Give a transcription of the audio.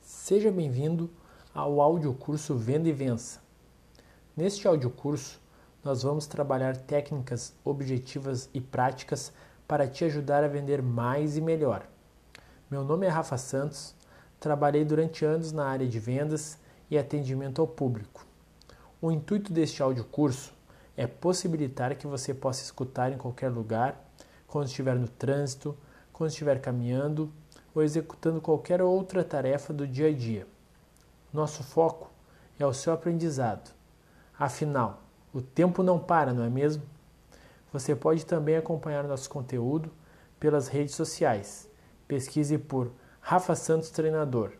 Seja bem-vindo ao audiocurso Venda e Vença. Neste audiocurso, nós vamos trabalhar técnicas objetivas e práticas para te ajudar a vender mais e melhor. Meu nome é Rafa Santos, trabalhei durante anos na área de vendas e atendimento ao público. O intuito deste audiocurso é possibilitar que você possa escutar em qualquer lugar, quando estiver no trânsito, quando estiver caminhando ou executando qualquer outra tarefa do dia a dia. Nosso foco é o seu aprendizado. Afinal, o tempo não para, não é mesmo? Você pode também acompanhar nosso conteúdo pelas redes sociais. Pesquise por Rafa Santos Treinador